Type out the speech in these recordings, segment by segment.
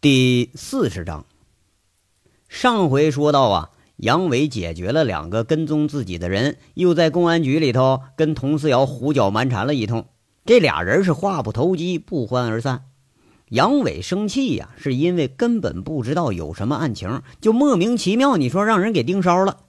第四十章，上回说到啊，杨伟解决了两个跟踪自己的人，又在公安局里头跟佟思瑶胡搅蛮缠了一通。这俩人是话不投机，不欢而散。杨伟生气呀，是因为根本不知道有什么案情，就莫名其妙，你说让人给盯梢了。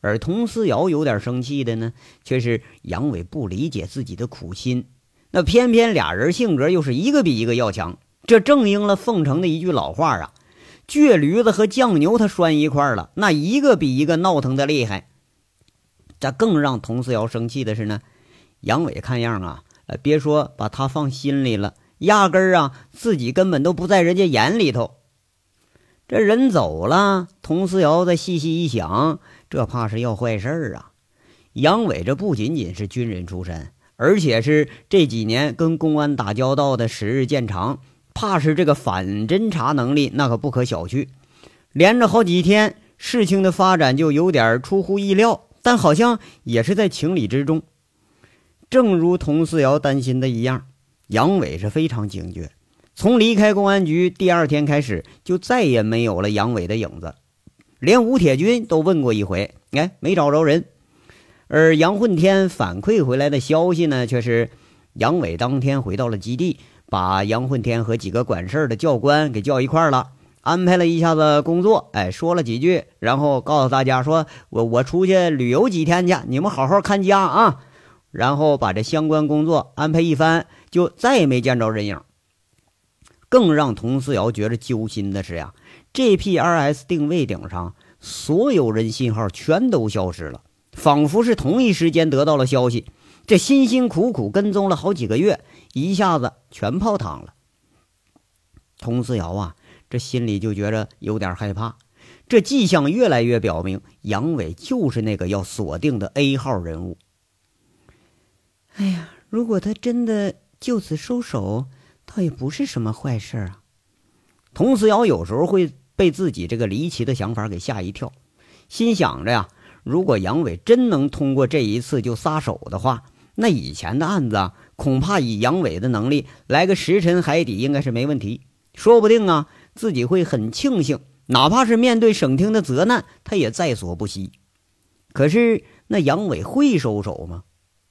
而佟思瑶有点生气的呢，却是杨伟不理解自己的苦心。那偏偏俩人性格又是一个比一个要强。这正应了凤城的一句老话啊，倔驴子和犟牛他拴一块了，那一个比一个闹腾的厉害。这更让佟思瑶生气的是呢，杨伟看样啊，别说把他放心里了，压根儿啊，自己根本都不在人家眼里头。这人走了，佟思瑶再细细一想，这怕是要坏事儿啊。杨伟这不仅仅是军人出身，而且是这几年跟公安打交道的时日渐长。怕是这个反侦查能力，那可不可小觑。连着好几天，事情的发展就有点出乎意料，但好像也是在情理之中。正如佟思瑶担心的一样，杨伟是非常警觉。从离开公安局第二天开始，就再也没有了杨伟的影子。连吴铁军都问过一回，哎，没找着人。而杨混天反馈回来的消息呢，却是杨伟当天回到了基地。把杨混天和几个管事的教官给叫一块儿了，安排了一下子工作，哎，说了几句，然后告诉大家说：“我我出去旅游几天去，你们好好看家啊。”然后把这相关工作安排一番，就再也没见着人影。更让佟思瑶觉得揪心的是呀，GPRS 定位顶上所有人信号全都消失了，仿佛是同一时间得到了消息。这辛辛苦苦跟踪了好几个月。一下子全泡汤了。佟思瑶啊，这心里就觉着有点害怕。这迹象越来越表明，杨伟就是那个要锁定的 A 号人物。哎呀，如果他真的就此收手，倒也不是什么坏事啊。佟思瑶有时候会被自己这个离奇的想法给吓一跳，心想着呀，如果杨伟真能通过这一次就撒手的话，那以前的案子啊。恐怕以杨伟的能力来个石沉海底应该是没问题，说不定啊自己会很庆幸，哪怕是面对省厅的责难，他也在所不惜。可是那杨伟会收手吗？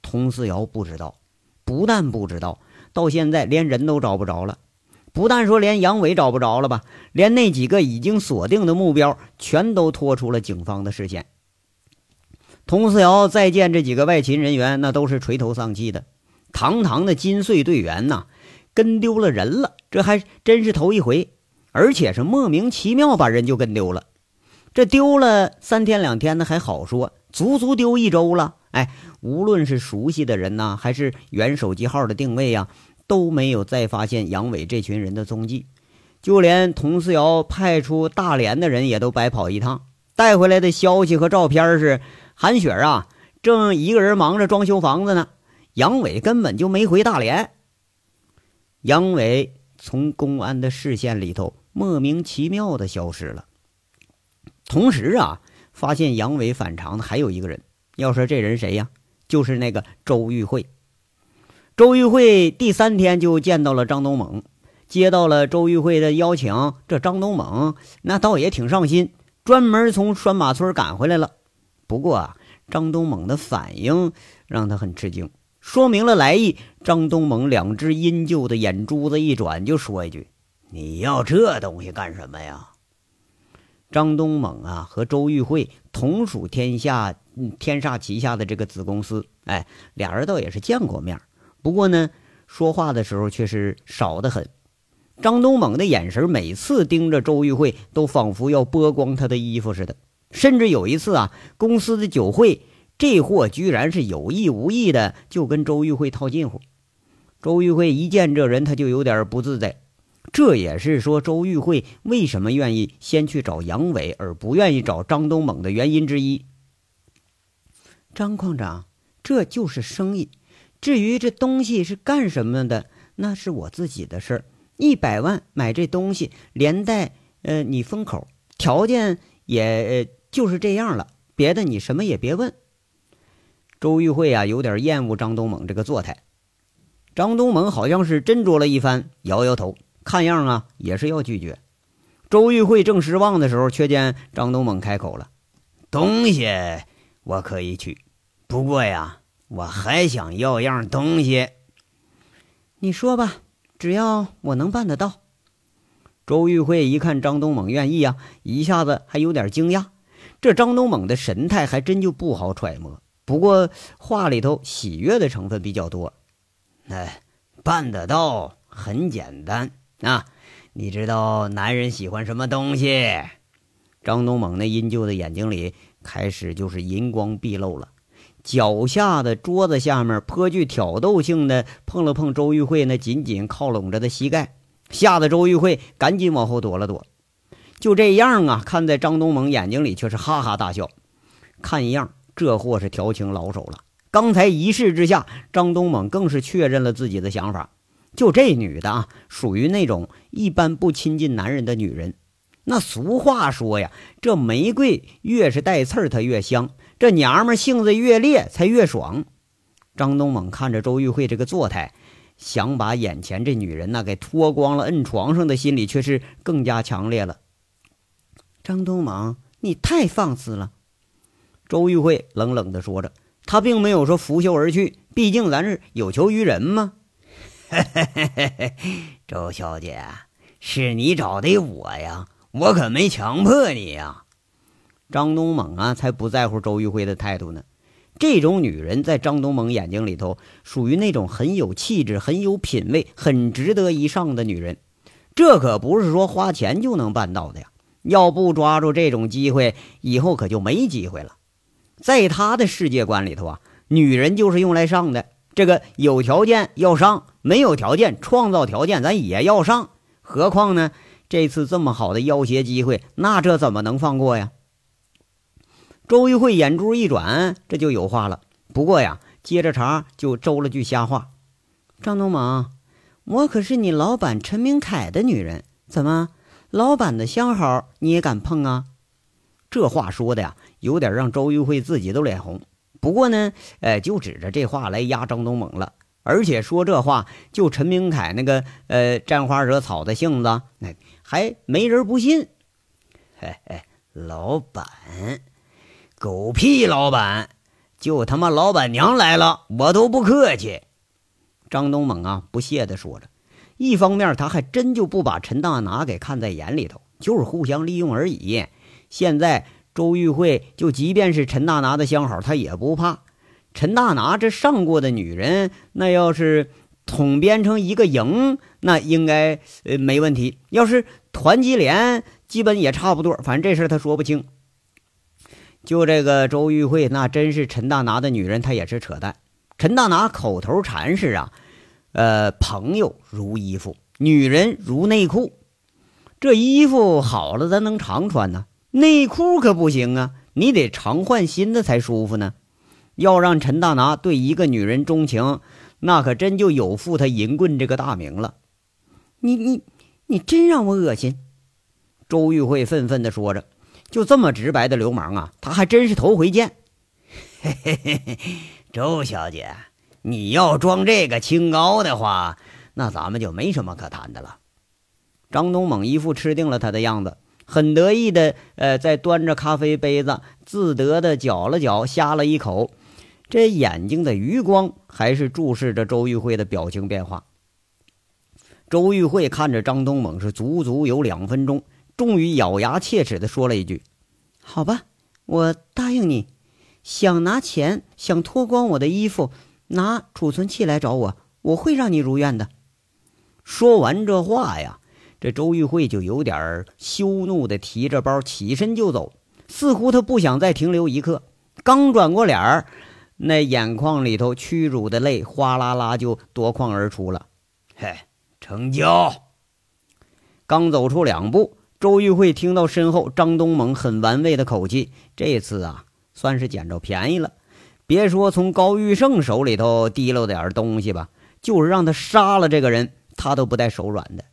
佟思瑶不知道，不但不知道，到现在连人都找不着了。不但说连杨伟找不着了吧，连那几个已经锁定的目标全都拖出了警方的视线。佟思瑶再见这几个外勤人员，那都是垂头丧气的。堂堂的金穗队员呐，跟丢了人了，这还真是头一回，而且是莫名其妙把人就跟丢了。这丢了三天两天的还好说，足足丢一周了。哎，无论是熟悉的人呐，还是原手机号的定位呀，都没有再发现杨伟这群人的踪迹。就连佟思瑶派出大连的人也都白跑一趟，带回来的消息和照片是韩雪啊，正一个人忙着装修房子呢。杨伟根本就没回大连。杨伟从公安的视线里头莫名其妙的消失了。同时啊，发现杨伟反常的还有一个人。要说这人谁呀？就是那个周玉慧。周玉慧第三天就见到了张东猛，接到了周玉慧的邀请。这张东猛那倒也挺上心，专门从拴马村赶回来了。不过啊，张东猛的反应让他很吃惊。说明了来意，张东猛两只阴鹫的眼珠子一转，就说一句：“你要这东西干什么呀？”张东猛啊，和周玉慧同属天下天煞旗下的这个子公司，哎，俩人倒也是见过面，不过呢，说话的时候却是少得很。张东猛的眼神每次盯着周玉慧，都仿佛要剥光他的衣服似的。甚至有一次啊，公司的酒会。这货居然是有意无意的就跟周玉慧套近乎，周玉慧一见这人，他就有点不自在。这也是说周玉慧为什么愿意先去找杨伟，而不愿意找张东猛的原因之一。张矿长，这就是生意。至于这东西是干什么的，那是我自己的事儿。一百万买这东西，连带呃你封口，条件也就是这样了。别的你什么也别问。周玉慧啊，有点厌恶张东猛这个作态。张东猛好像是斟酌了一番，摇摇头，看样啊，也是要拒绝。周玉慧正失望的时候，却见张东猛开口了：“东西我可以取，不过呀，我还想要样东西。你说吧，只要我能办得到。”周玉慧一看张东猛愿意呀，一下子还有点惊讶。这张东猛的神态还真就不好揣摩，不过话里头喜悦的成分比较多。哎，办得到很简单啊！你知道男人喜欢什么东西？张东猛那阴旧的眼睛里开始就是银光毕露了，脚下的桌子下面颇具挑逗性的碰了碰周玉慧那紧紧靠拢着的膝盖。吓得周玉慧赶紧往后躲了躲，就这样啊，看在张东猛眼睛里却是哈哈大笑。看样这货是调情老手了。刚才一试之下，张东猛更是确认了自己的想法。就这女的啊，属于那种一般不亲近男人的女人。那俗话说呀，这玫瑰越是带刺儿，它越香；这娘们性子越烈，才越爽。张东猛看着周玉慧这个作态。想把眼前这女人呢给脱光了摁床上的心理却是更加强烈了。张东猛，你太放肆了！周玉慧冷冷地说着，她并没有说拂袖而去，毕竟咱是有求于人嘛。周小姐，是你找的我呀，我可没强迫你呀。张东猛啊，才不在乎周玉慧的态度呢。这种女人在张东猛眼睛里头，属于那种很有气质、很有品位、很值得一上的女人。这可不是说花钱就能办到的呀！要不抓住这种机会，以后可就没机会了。在他的世界观里头啊，女人就是用来上的。这个有条件要上，没有条件创造条件，咱也要上。何况呢，这次这么好的要挟机会，那这怎么能放过呀？周玉慧眼珠一转，这就有话了。不过呀，接着茬就周了句瞎话：“张东猛，我可是你老板陈明凯的女人，怎么老板的相好你也敢碰啊？”这话说的呀，有点让周玉慧自己都脸红。不过呢，呃，就指着这话来压张东猛了。而且说这话，就陈明凯那个呃沾花惹草的性子，那还没人不信。嘿嘿，老板。狗屁老板，就他妈老板娘来了，我都不客气。张东猛啊，不屑的说着。一方面，他还真就不把陈大拿给看在眼里头，就是互相利用而已。现在周玉慧就即便是陈大拿的相好，他也不怕。陈大拿这上过的女人，那要是统编成一个营，那应该呃没问题。要是团级连，基本也差不多。反正这事他说不清。就这个周玉慧，那真是陈大拿的女人，她也是扯淡。陈大拿口头禅是啊，呃，朋友如衣服，女人如内裤。这衣服好了，咱能常穿呢；内裤可不行啊，你得常换新的才舒服呢。要让陈大拿对一个女人钟情，那可真就有负他银棍这个大名了。你你你真让我恶心！周玉慧愤愤地说着。就这么直白的流氓啊，他还真是头回见。嘿嘿嘿嘿，周小姐，你要装这个清高的话，那咱们就没什么可谈的了。张东猛一副吃定了他的样子，很得意的呃，在端着咖啡杯子，自得的搅了搅，呷了一口，这眼睛的余光还是注视着周玉慧的表情变化。周玉慧看着张东猛是足足有两分钟。终于咬牙切齿地说了一句：“好吧，我答应你。想拿钱，想脱光我的衣服，拿储存器来找我，我会让你如愿的。”说完这话呀，这周玉慧就有点羞怒的提着包起身就走，似乎她不想再停留一刻。刚转过脸儿，那眼眶里头屈辱的泪哗啦啦就夺眶而出了。嘿，成交！刚走出两步。周玉慧听到身后张东猛很玩味的口气，这次啊，算是捡着便宜了。别说从高玉胜手里头提溜点东西吧，就是让他杀了这个人，他都不带手软的。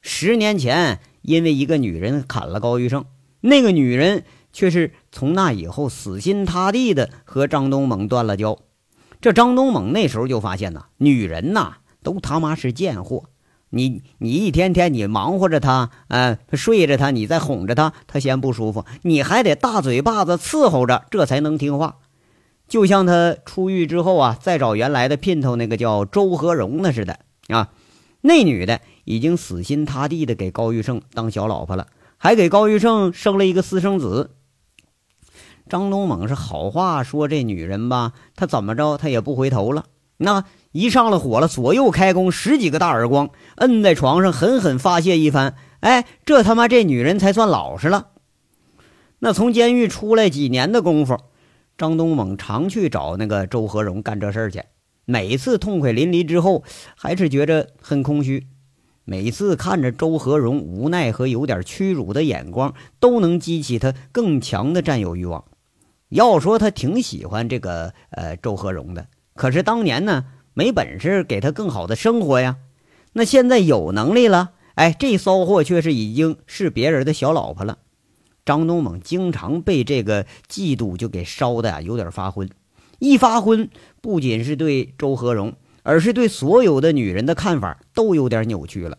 十年前，因为一个女人砍了高玉胜，那个女人却是从那以后死心塌地的和张东猛断了交。这张东猛那时候就发现呐，女人呐，都他妈是贱货。你你一天天你忙活着她，呃，睡着她，你再哄着她，她嫌不舒服，你还得大嘴巴子伺候着，这才能听话。就像他出狱之后啊，再找原来的姘头那个叫周和荣的似的啊，那女的已经死心塌地的给高玉胜当小老婆了，还给高玉胜生了一个私生子。张东猛是好话说这女人吧，他怎么着他也不回头了。那一上了火了，左右开弓，十几个大耳光，摁在床上狠狠发泄一番。哎，这他妈这女人才算老实了。那从监狱出来几年的功夫，张东猛常去找那个周和荣干这事儿去。每次痛快淋漓之后，还是觉着很空虚。每次看着周和荣无奈和有点屈辱的眼光，都能激起他更强的占有欲望。要说他挺喜欢这个呃周和荣的。可是当年呢，没本事给他更好的生活呀。那现在有能力了，哎，这骚货却是已经是别人的小老婆了。张东猛经常被这个嫉妒就给烧的呀，有点发昏。一发昏，不仅是对周和荣，而是对所有的女人的看法都有点扭曲了。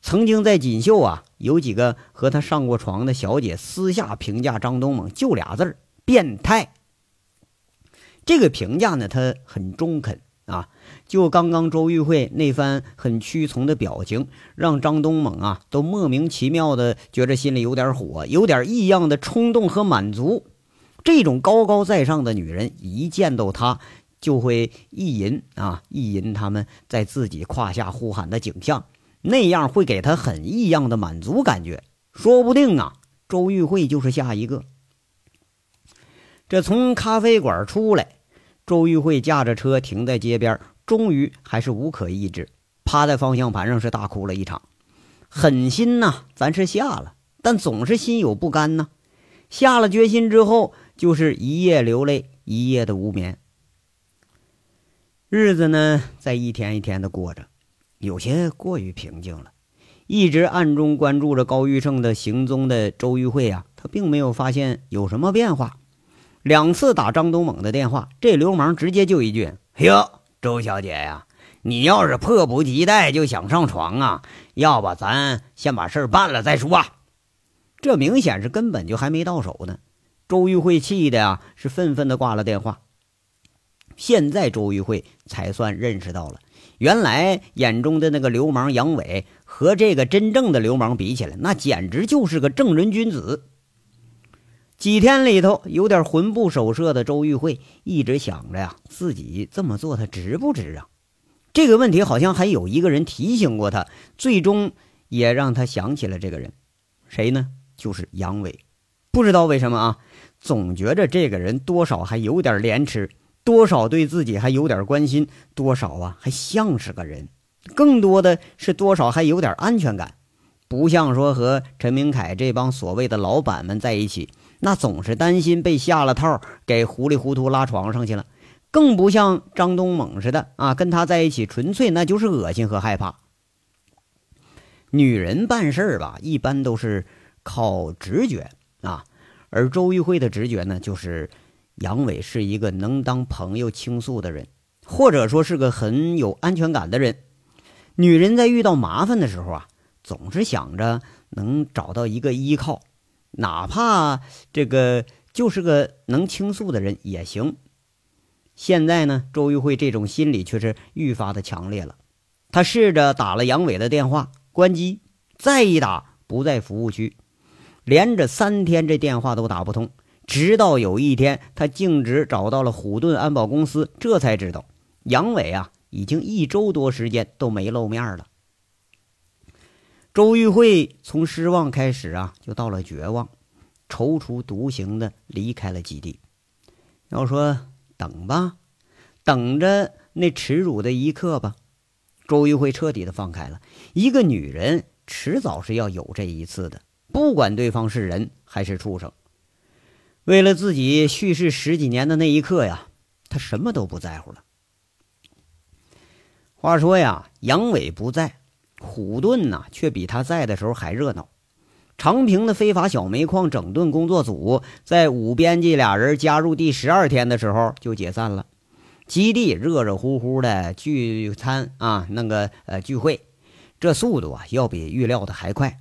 曾经在锦绣啊，有几个和他上过床的小姐私下评价张东猛，就俩字儿：变态。这个评价呢，他很中肯啊。就刚刚周玉慧那番很屈从的表情，让张东猛啊都莫名其妙的觉着心里有点火，有点异样的冲动和满足。这种高高在上的女人，一见到他就会意淫啊，意淫他们在自己胯下呼喊的景象，那样会给他很异样的满足感觉。说不定啊，周玉慧就是下一个。这从咖啡馆出来，周玉慧驾着车停在街边，终于还是无可抑制，趴在方向盘上是大哭了一场。狠心呐，咱是下了，但总是心有不甘呐。下了决心之后，就是一夜流泪，一夜的无眠。日子呢，在一天一天的过着，有些过于平静了。一直暗中关注着高玉胜的行踪的周玉慧啊，他并没有发现有什么变化。两次打张东猛的电话，这流氓直接就一句：“哟，周小姐呀，你要是迫不及待就想上床啊，要不咱先把事儿办了再说。”这明显是根本就还没到手呢。周玉慧气的呀，是愤愤的挂了电话。现在周玉慧才算认识到了，原来眼中的那个流氓杨伟和这个真正的流氓比起来，那简直就是个正人君子。几天里头，有点魂不守舍的周玉慧一直想着呀，自己这么做他值不值啊？这个问题好像还有一个人提醒过他，最终也让他想起了这个人，谁呢？就是杨伟。不知道为什么啊，总觉着这个人多少还有点廉耻，多少对自己还有点关心，多少啊还像是个人，更多的是多少还有点安全感，不像说和陈明凯这帮所谓的老板们在一起。那总是担心被下了套，给糊里糊涂拉床上去了，更不像张东猛似的啊，跟他在一起纯粹那就是恶心和害怕。女人办事儿吧，一般都是靠直觉啊，而周玉慧的直觉呢，就是杨伟是一个能当朋友倾诉的人，或者说是个很有安全感的人。女人在遇到麻烦的时候啊，总是想着能找到一个依靠。哪怕这个就是个能倾诉的人也行。现在呢，周玉慧这种心理却是愈发的强烈了。他试着打了杨伟的电话，关机；再一打，不在服务区。连着三天，这电话都打不通。直到有一天，他径直找到了虎盾安保公司，这才知道杨伟啊，已经一周多时间都没露面了。周玉慧从失望开始啊，就到了绝望，踌躇独行的离开了基地。要说等吧，等着那耻辱的一刻吧。周玉慧彻底的放开了，一个女人迟早是要有这一次的，不管对方是人还是畜生。为了自己蓄势十几年的那一刻呀，她什么都不在乎了。话说呀，杨伟不在。虎盾呐，却比他在的时候还热闹。长平的非法小煤矿整顿工作组，在五编辑俩人加入第十二天的时候就解散了。基地热热乎乎的聚餐啊，那个呃聚会，这速度啊，要比预料的还快。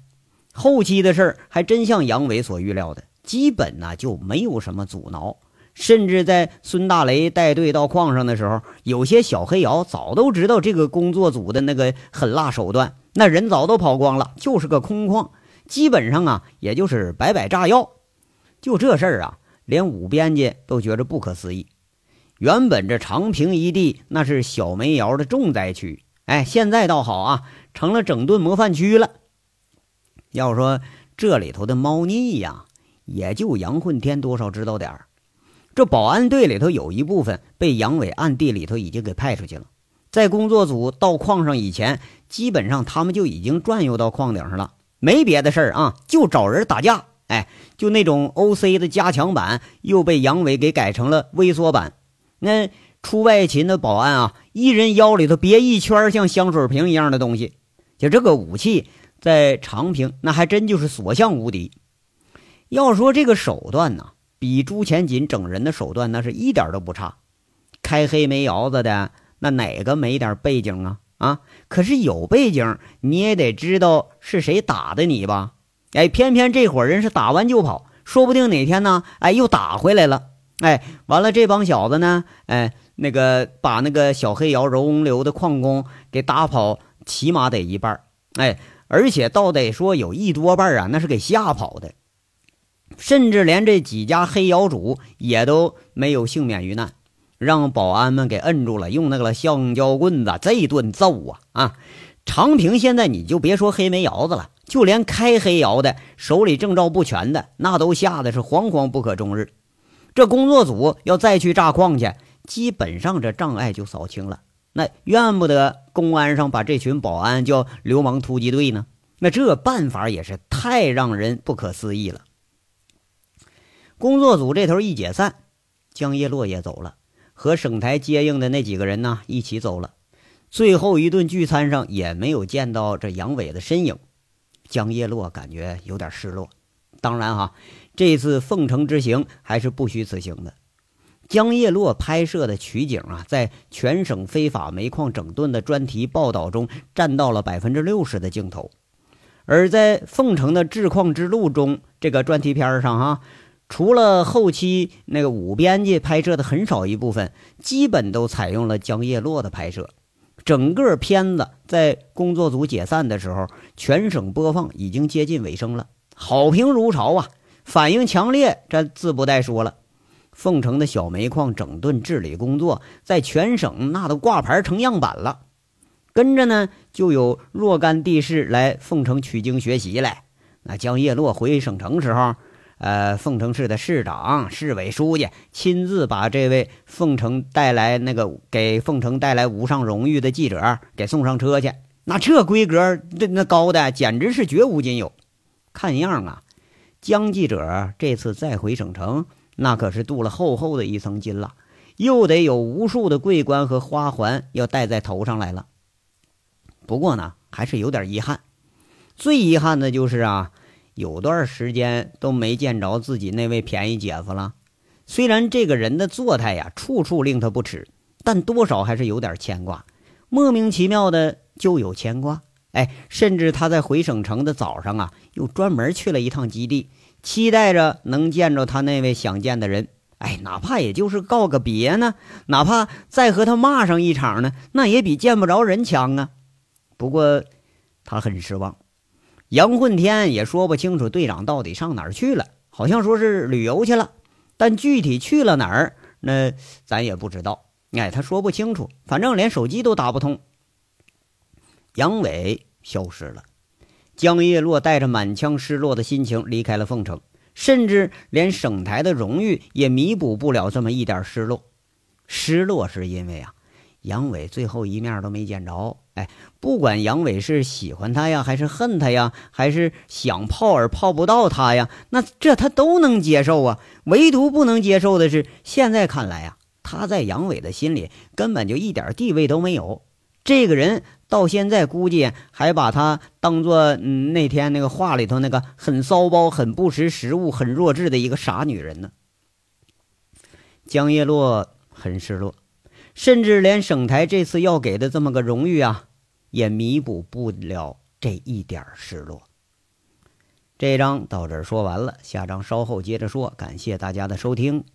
后期的事儿还真像杨伟所预料的，基本呢就没有什么阻挠。甚至在孙大雷带队到矿上的时候，有些小黑窑早都知道这个工作组的那个狠辣手段，那人早都跑光了，就是个空矿，基本上啊，也就是摆摆炸药。就这事儿啊，连武编辑都觉着不可思议。原本这长平一地那是小煤窑的重灾区，哎，现在倒好啊，成了整顿模范区了。要说这里头的猫腻呀，也就杨混天多少知道点儿。这保安队里头有一部分被杨伟暗地里头已经给派出去了，在工作组到矿上以前，基本上他们就已经转悠到矿顶上了，没别的事儿啊，就找人打架。哎，就那种 O.C. 的加强版又被杨伟给改成了微缩版。那出外勤的保安啊，一人腰里头别一圈像香水瓶一样的东西，就这个武器在长平那还真就是所向无敌。要说这个手段呢。比朱前锦整人的手段，那是一点都不差。开黑煤窑子的，那哪个没点背景啊？啊，可是有背景，你也得知道是谁打的你吧？哎，偏偏这伙人是打完就跑，说不定哪天呢，哎，又打回来了。哎，完了，这帮小子呢，哎，那个把那个小黑窑容流的矿工给打跑，起码得一半。哎，而且倒得说有一多半啊，那是给吓跑的。甚至连这几家黑窑主也都没有幸免于难，让保安们给摁住了，用那个橡胶棍子这一顿揍啊啊！长平现在你就别说黑煤窑子了，就连开黑窑的手里证照不全的，那都吓得是惶惶不可终日。这工作组要再去炸矿去，基本上这障碍就扫清了。那怨不得公安上把这群保安叫流氓突击队呢？那这办法也是太让人不可思议了。工作组这头一解散，江叶落也走了，和省台接应的那几个人呢一起走了。最后一顿聚餐上也没有见到这杨伟的身影，江叶落感觉有点失落。当然哈，这次凤城之行还是不虚此行的。江叶落拍摄的取景啊，在全省非法煤矿整顿的专题报道中占到了百分之六十的镜头，而在凤城的治矿之路中这个专题片上哈。除了后期那个五编辑拍摄的很少一部分，基本都采用了江叶落的拍摄。整个片子在工作组解散的时候，全省播放已经接近尾声了，好评如潮啊，反应强烈，这自不待说了。凤城的小煤矿整顿治理工作，在全省那都挂牌成样板了。跟着呢，就有若干地市来凤城取经学习来。那江叶落回省城时候。呃，凤城市的市长、市委书记亲自把这位凤城带来那个给凤城带来无上荣誉的记者给送上车去，那这规格这那高的简直是绝无仅有。看样啊，江记者这次再回省城，那可是镀了厚厚的一层金了，又得有无数的桂冠和花环要戴在头上来了。不过呢，还是有点遗憾，最遗憾的就是啊。有段时间都没见着自己那位便宜姐夫了。虽然这个人的作态呀，处处令他不齿，但多少还是有点牵挂。莫名其妙的就有牵挂。哎，甚至他在回省城的早上啊，又专门去了一趟基地，期待着能见着他那位想见的人。哎，哪怕也就是告个别呢，哪怕再和他骂上一场呢，那也比见不着人强啊。不过他很失望。杨混天也说不清楚队长到底上哪儿去了，好像说是旅游去了，但具体去了哪儿，那咱也不知道。哎，他说不清楚，反正连手机都打不通。杨伟消失了，江叶落带着满腔失落的心情离开了凤城，甚至连省台的荣誉也弥补不了这么一点失落。失落是因为啊，杨伟最后一面都没见着。哎，不管杨伟是喜欢他呀，还是恨他呀，还是想泡而泡不到他呀，那这他都能接受啊。唯独不能接受的是，现在看来啊，他在杨伟的心里根本就一点地位都没有。这个人到现在估计还把他当做嗯那天那个话里头那个很骚包、很不识时务、很弱智的一个傻女人呢。江叶落很失落。甚至连省台这次要给的这么个荣誉啊，也弥补不了这一点失落。这章到这儿说完了，下章稍后接着说。感谢大家的收听。